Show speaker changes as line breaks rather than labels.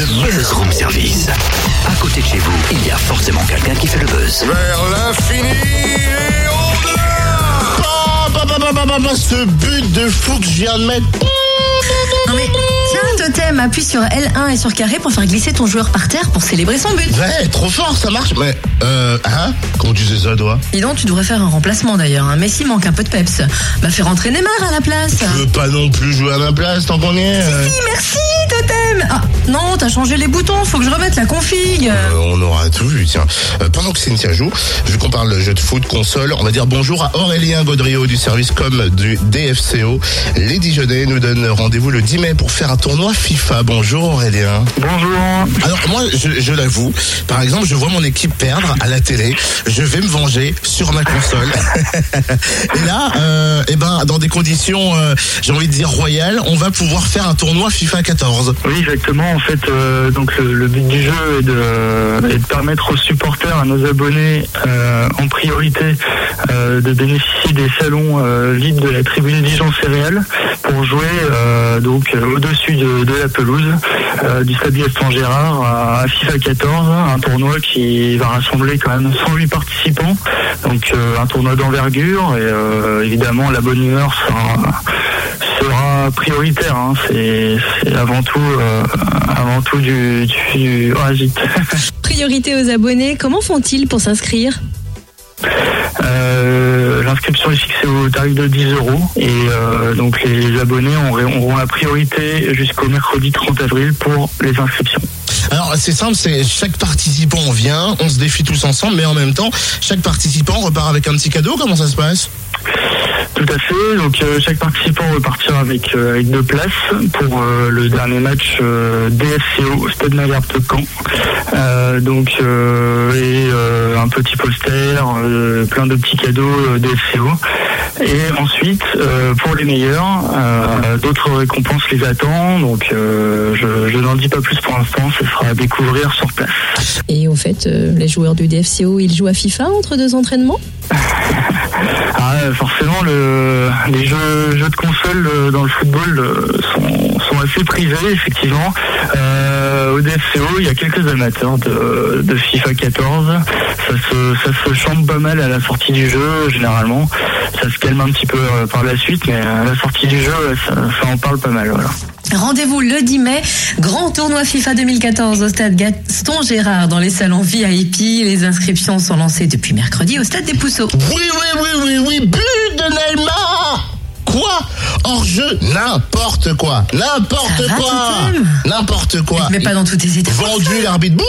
Le Buzz Room Service. À côté de chez vous, il y a forcément quelqu'un qui fait le buzz.
Vers l'infini et au-delà
Bah, bah, bah, bah, bah, bah, ce but de fou que je viens de mettre.
Non mais tiens, Totem, appuie sur L1 et sur carré pour faire glisser ton joueur par terre pour célébrer son but.
Ouais, trop fort, ça marche. Mais, euh, hein? Comment tu sais ça, toi?
Dis donc, tu devrais faire un remplacement d'ailleurs. Hein. Messi manque un peu de peps. Bah fais rentrer Neymar à la place.
Je veux pas non plus jouer à ma place tant qu'on y est? euh.
Si, merci, t'as changé les boutons, faut que je remette la config.
Euh, on aura tout vu, tiens. Euh, pendant que Cynthia joue, vu qu'on parle de jeu de foot, console, on va dire bonjour à Aurélien Gaudriot du service com du DFCO. Les Dijonais nous donnent rendez-vous le 10 mai pour faire un tournoi FIFA. Bonjour Aurélien.
Bonjour.
Alors moi, je, je l'avoue, par exemple, je vois mon équipe perdre à la télé, je vais me venger sur ma console. Et là, euh, eh ben, dans des conditions, euh, j'ai envie de dire royales, on va pouvoir faire un tournoi FIFA 14.
Oui, exactement. En fait, euh, donc le, but du jeu est de, permettre aux supporters, à nos abonnés, euh, en priorité, euh, de bénéficier des salons vides de la tribune Dijon Céréales pour jouer donc au-dessus de, la pelouse du Stade Gaston Gérard à, à FIFA 14, un tournoi qui va rassembler quand même 108 participants, donc un tournoi d'envergure et évidemment la bonne humeur sera prioritaire. hein. C'est c'est avant tout, euh, avant tout du, du.
Priorité aux abonnés, comment font-ils pour s'inscrire?
Euh, L'inscription est fixée au tarif de 10 euros et euh, donc les abonnés auront la priorité jusqu'au mercredi 30 avril pour les inscriptions.
Alors c'est simple, c'est chaque participant vient, on se défie tous ensemble, mais en même temps, chaque participant repart avec un petit cadeau. Comment ça se passe?
Tout à fait. Donc euh, chaque participant repartira avec euh, avec deux places pour euh, le dernier match DFCO Stade Malherbe de Caen. Donc et un petit poster, plein de petits cadeaux DFCO. Et ensuite, euh, pour les meilleurs, euh, d'autres récompenses les attendent. Donc euh, je, je n'en dis pas plus pour l'instant. Ce sera à découvrir sur place.
Et au fait, euh, les joueurs du DFCO, ils jouent à FIFA entre deux entraînements?
Ah, forcément, le, les jeux, jeux de console euh, dans le football euh, sont, sont assez prisés, effectivement. Euh, au DFCO, il y a quelques amateurs de, de FIFA 14. Ça se, ça se chante pas mal à la sortie du jeu, généralement. Ça se calme un petit peu euh, par la suite, mais à la sortie du jeu, ouais, ça, ça en parle pas mal. Voilà.
Rendez-vous le 10 mai, grand tournoi FIFA 2014 au stade Gaston Gérard dans les salons VIP. Les inscriptions sont lancées depuis mercredi au stade des Pousseaux.
Oui, oui, oui, oui, oui, but de Neymar Quoi? Hors-jeu N'importe quoi N'importe quoi N'importe quoi
Mais pas dans tous tes états.
Vendu l'arbitre. Bouh